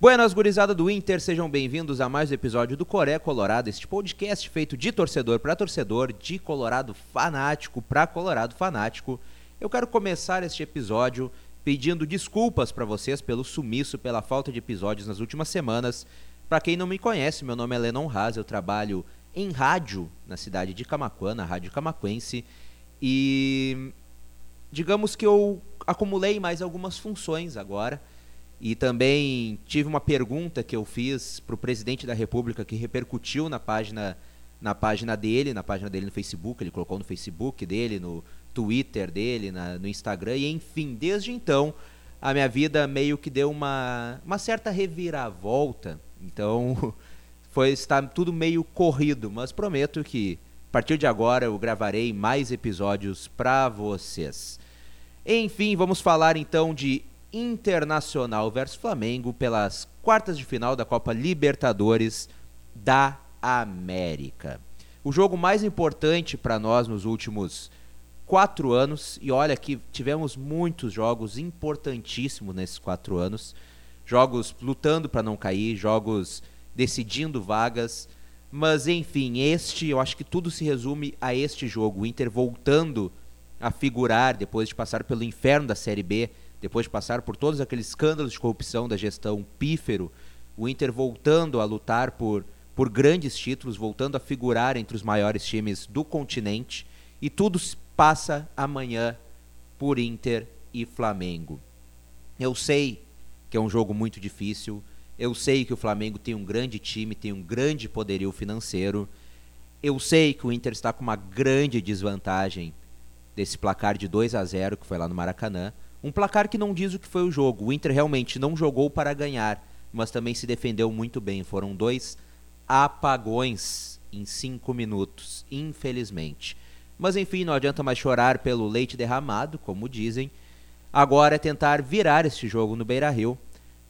Buenas gurizada do Inter, sejam bem-vindos a mais um episódio do Coré Colorado, este podcast feito de torcedor para torcedor, de Colorado fanático para Colorado fanático. Eu quero começar este episódio pedindo desculpas para vocês pelo sumiço, pela falta de episódios nas últimas semanas. Para quem não me conhece, meu nome é Lennon Haas, eu trabalho em rádio na cidade de Camacuã, na Rádio Camacuense, e digamos que eu acumulei mais algumas funções agora. E também tive uma pergunta que eu fiz para o presidente da República que repercutiu na página, na página dele, na página dele no Facebook, ele colocou no Facebook dele, no Twitter dele, na, no Instagram, e enfim, desde então a minha vida meio que deu uma, uma certa reviravolta. Então foi está tudo meio corrido, mas prometo que a partir de agora eu gravarei mais episódios para vocês. Enfim, vamos falar então de Internacional versus Flamengo pelas quartas de final da Copa Libertadores da América. O jogo mais importante para nós nos últimos quatro anos, e olha que tivemos muitos jogos importantíssimos nesses quatro anos jogos lutando para não cair, jogos decidindo vagas. Mas enfim, este, eu acho que tudo se resume a este jogo. O Inter voltando a figurar depois de passar pelo inferno da Série B depois de passar por todos aqueles escândalos de corrupção da gestão pífero, o Inter voltando a lutar por, por grandes títulos, voltando a figurar entre os maiores times do continente, e tudo passa amanhã por Inter e Flamengo. Eu sei que é um jogo muito difícil, eu sei que o Flamengo tem um grande time, tem um grande poderio financeiro, eu sei que o Inter está com uma grande desvantagem desse placar de 2 a 0 que foi lá no Maracanã, um placar que não diz o que foi o jogo. O Inter realmente não jogou para ganhar, mas também se defendeu muito bem. Foram dois apagões em cinco minutos, infelizmente. Mas enfim, não adianta mais chorar pelo leite derramado, como dizem. Agora é tentar virar este jogo no Beira Rio,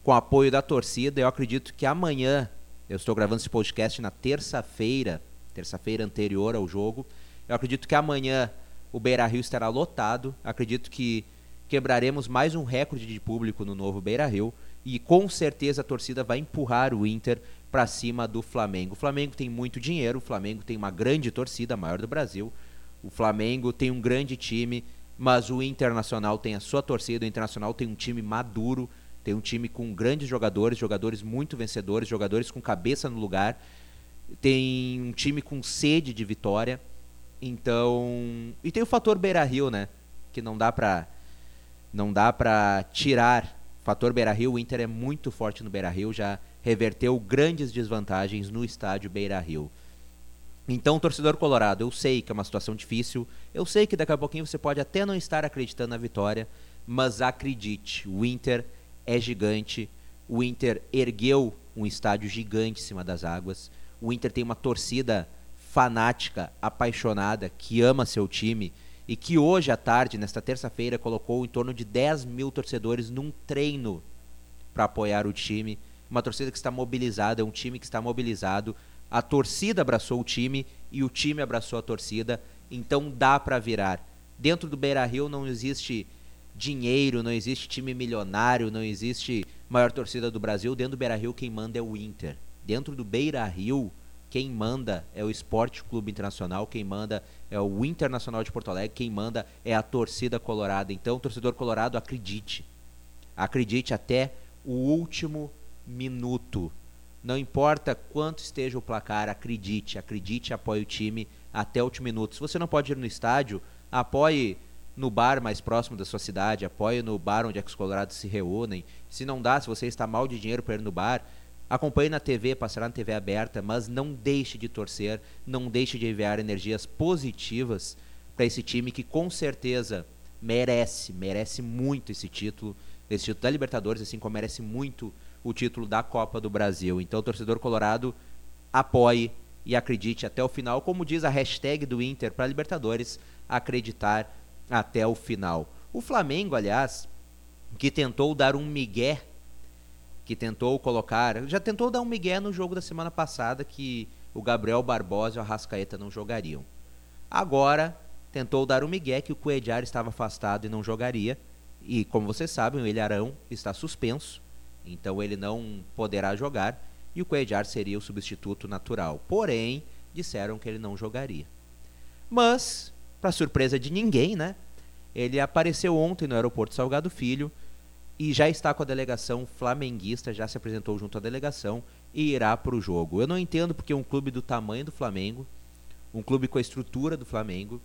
com apoio da torcida. Eu acredito que amanhã, eu estou gravando esse podcast na terça-feira, terça-feira anterior ao jogo. Eu acredito que amanhã o Beira Rio estará lotado. Acredito que quebraremos mais um recorde de público no novo Beira-Rio e com certeza a torcida vai empurrar o Inter para cima do Flamengo. O Flamengo tem muito dinheiro, o Flamengo tem uma grande torcida, a maior do Brasil. O Flamengo tem um grande time, mas o Internacional tem a sua torcida, o Internacional tem um time maduro, tem um time com grandes jogadores, jogadores muito vencedores, jogadores com cabeça no lugar, tem um time com sede de vitória. Então, e tem o fator Beira-Rio, né, que não dá para não dá para tirar fator Beira-Rio, o Inter é muito forte no Beira-Rio, já reverteu grandes desvantagens no estádio Beira-Rio. Então, torcedor colorado, eu sei que é uma situação difícil, eu sei que daqui a pouquinho você pode até não estar acreditando na vitória, mas acredite, o Inter é gigante, o Inter ergueu um estádio gigante em cima das águas, o Inter tem uma torcida fanática, apaixonada, que ama seu time, e que hoje à tarde, nesta terça-feira, colocou em torno de 10 mil torcedores num treino para apoiar o time. Uma torcida que está mobilizada, é um time que está mobilizado. A torcida abraçou o time e o time abraçou a torcida, então dá para virar. Dentro do Beira Rio não existe dinheiro, não existe time milionário, não existe maior torcida do Brasil. Dentro do Beira Rio, quem manda é o Inter. Dentro do Beira Rio, quem manda é o Esporte Clube Internacional, quem manda é o Internacional de Porto Alegre, quem manda é a torcida colorada. Então, torcedor colorado, acredite. Acredite até o último minuto. Não importa quanto esteja o placar, acredite, acredite, apoie o time até o último minuto. Se você não pode ir no estádio, apoie no bar mais próximo da sua cidade, apoie no bar onde é que os colorados se reúnem. Se não dá, se você está mal de dinheiro para ir no bar, Acompanhe na TV, passará na TV aberta, mas não deixe de torcer, não deixe de enviar energias positivas para esse time que com certeza merece, merece muito esse título, esse título da Libertadores, assim como merece muito o título da Copa do Brasil. Então, torcedor colorado, apoie e acredite até o final, como diz a hashtag do Inter para Libertadores, acreditar até o final. O Flamengo, aliás, que tentou dar um migué que tentou colocar, já tentou dar um migué no jogo da semana passada que o Gabriel Barbosa e o Arrascaeta não jogariam. Agora tentou dar um migué que o Coedjar estava afastado e não jogaria. E como vocês sabem, o Ilharão está suspenso. Então ele não poderá jogar e o Cuellar seria o substituto natural. Porém, disseram que ele não jogaria. Mas, para surpresa de ninguém, né? Ele apareceu ontem no aeroporto Salgado Filho e já está com a delegação flamenguista, já se apresentou junto à delegação e irá para o jogo. Eu não entendo porque um clube do tamanho do Flamengo, um clube com a estrutura do Flamengo,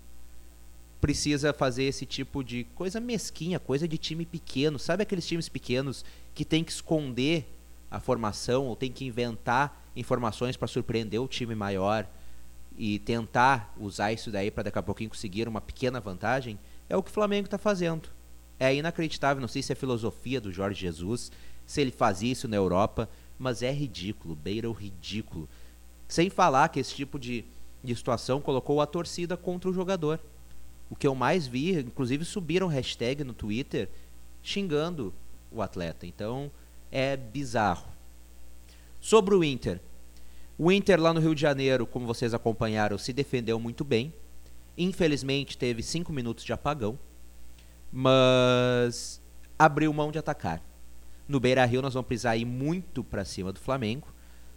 precisa fazer esse tipo de coisa mesquinha, coisa de time pequeno. Sabe aqueles times pequenos que tem que esconder a formação ou tem que inventar informações para surpreender o time maior e tentar usar isso daí para daqui a pouquinho conseguir uma pequena vantagem? É o que o Flamengo está fazendo. É inacreditável, não sei se é filosofia do Jorge Jesus, se ele fazia isso na Europa, mas é ridículo, beira o ridículo. Sem falar que esse tipo de, de situação colocou a torcida contra o jogador. O que eu mais vi, inclusive subiram hashtag no Twitter xingando o atleta. Então é bizarro. Sobre o Inter. O Inter lá no Rio de Janeiro, como vocês acompanharam, se defendeu muito bem. Infelizmente teve cinco minutos de apagão, mas abriu mão de atacar. No Beira Rio nós vamos precisar ir muito para cima do Flamengo.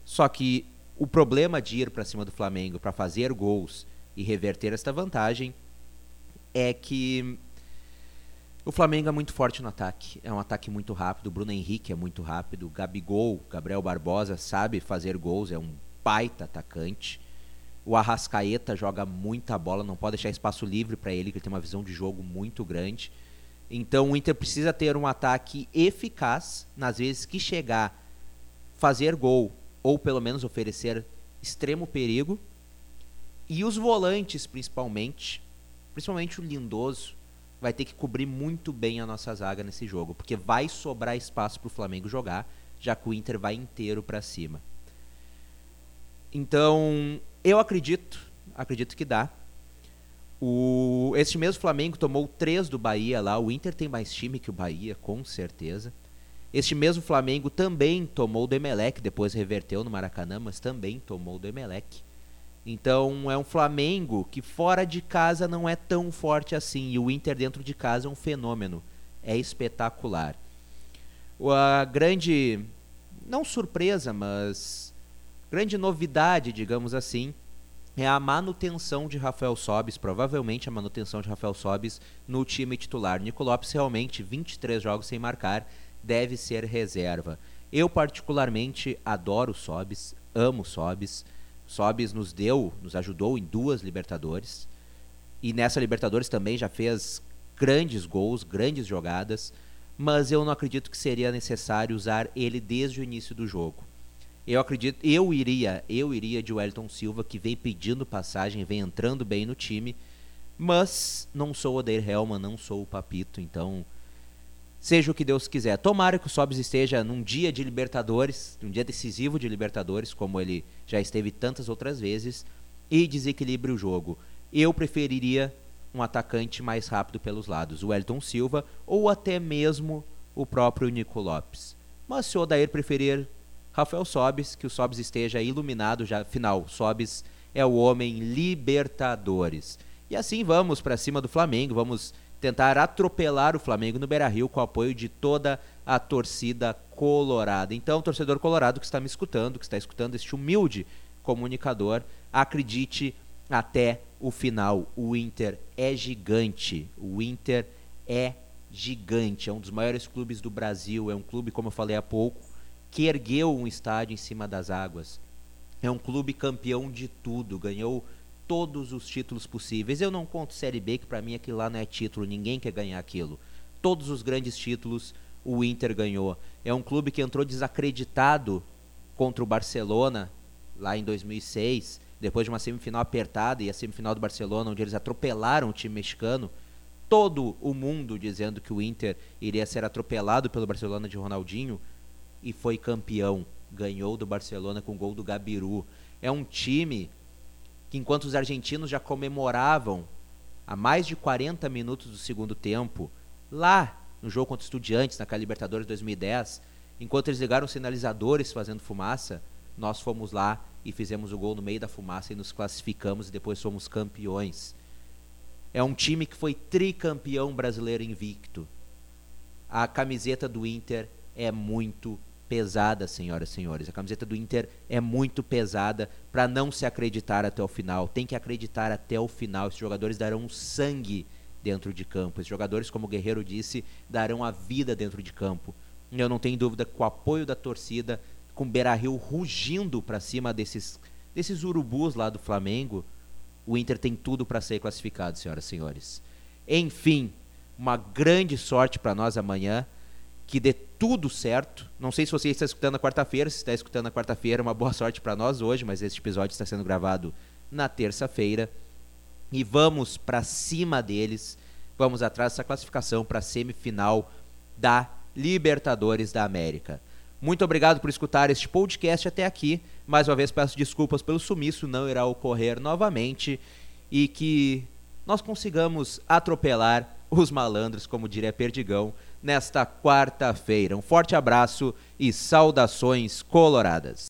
Só que o problema de ir para cima do Flamengo para fazer gols e reverter esta vantagem é que o Flamengo é muito forte no ataque. É um ataque muito rápido. O Bruno Henrique é muito rápido. O Gabigol, Gabriel Barbosa, sabe fazer gols. É um baita atacante. O Arrascaeta joga muita bola. Não pode deixar espaço livre para ele, que ele tem uma visão de jogo muito grande. Então o Inter precisa ter um ataque eficaz nas vezes que chegar, fazer gol ou pelo menos oferecer extremo perigo. E os volantes, principalmente, principalmente o Lindoso, vai ter que cobrir muito bem a nossa zaga nesse jogo, porque vai sobrar espaço para o Flamengo jogar, já que o Inter vai inteiro para cima. Então, eu acredito, acredito que dá. O, este mesmo Flamengo tomou três do Bahia lá. O Inter tem mais time que o Bahia, com certeza. Este mesmo Flamengo também tomou do Emelec, depois reverteu no Maracanã, mas também tomou do Emelec. Então é um Flamengo que fora de casa não é tão forte assim. E o Inter dentro de casa é um fenômeno. É espetacular. A grande, não surpresa, mas grande novidade, digamos assim, é a manutenção de Rafael Sobis, provavelmente a manutenção de Rafael Sobis no time titular. Nico Lopes realmente 23 jogos sem marcar, deve ser reserva. Eu particularmente adoro Sobis, amo Sobis. Sobis nos deu, nos ajudou em duas Libertadores. E nessa Libertadores também já fez grandes gols, grandes jogadas, mas eu não acredito que seria necessário usar ele desde o início do jogo. Eu acredito, eu iria, eu iria de Wellington Silva, que vem pedindo passagem, vem entrando bem no time, mas não sou o Odeir Helman, não sou o Papito, então seja o que Deus quiser. Tomara que o Sobs esteja num dia de Libertadores, um dia decisivo de Libertadores, como ele já esteve tantas outras vezes, e desequilibre o jogo. Eu preferiria um atacante mais rápido pelos lados, o Wellington Silva, ou até mesmo o próprio Nico Lopes. Mas se o Odair preferir Rafael Sobis, que o Sobis esteja iluminado já. Final, Sobis é o homem Libertadores. E assim vamos para cima do Flamengo, vamos tentar atropelar o Flamengo no Beira-Rio com o apoio de toda a torcida colorada. Então, torcedor colorado que está me escutando, que está escutando este humilde comunicador, acredite até o final. O Inter é gigante. O Inter é gigante. É um dos maiores clubes do Brasil. É um clube, como eu falei há pouco, que ergueu um estádio em cima das águas. É um clube campeão de tudo, ganhou todos os títulos possíveis. Eu não conto Série B, que para mim aquilo lá não é título, ninguém quer ganhar aquilo. Todos os grandes títulos o Inter ganhou. É um clube que entrou desacreditado contra o Barcelona lá em 2006, depois de uma semifinal apertada e a semifinal do Barcelona, onde eles atropelaram o time mexicano. Todo o mundo dizendo que o Inter iria ser atropelado pelo Barcelona de Ronaldinho e foi campeão. Ganhou do Barcelona com o gol do Gabiru. É um time que, enquanto os argentinos já comemoravam a mais de 40 minutos do segundo tempo, lá no jogo contra Estudiantes, naquela Libertadores 2010, enquanto eles ligaram os sinalizadores fazendo fumaça, nós fomos lá e fizemos o gol no meio da fumaça e nos classificamos e depois fomos campeões. É um time que foi tricampeão brasileiro invicto. A camiseta do Inter é muito pesada, senhoras e senhores. A camiseta do Inter é muito pesada para não se acreditar até o final. Tem que acreditar até o final. Esses jogadores darão sangue dentro de campo. Esses jogadores, como o Guerreiro disse, darão a vida dentro de campo. Eu não tenho dúvida com o apoio da torcida, com Beira-Rio rugindo para cima desses, desses urubus lá do Flamengo, o Inter tem tudo para ser classificado, senhoras e senhores. Enfim, uma grande sorte para nós amanhã que dê tudo certo. Não sei se você está escutando na quarta-feira, se está escutando na quarta-feira, uma boa sorte para nós hoje, mas este episódio está sendo gravado na terça-feira. E vamos para cima deles. Vamos atrás dessa classificação para a semifinal da Libertadores da América. Muito obrigado por escutar este podcast até aqui. Mais uma vez peço desculpas pelo sumiço, não irá ocorrer novamente e que nós consigamos atropelar os malandros, como diria Perdigão, nesta quarta-feira. Um forte abraço e saudações coloradas.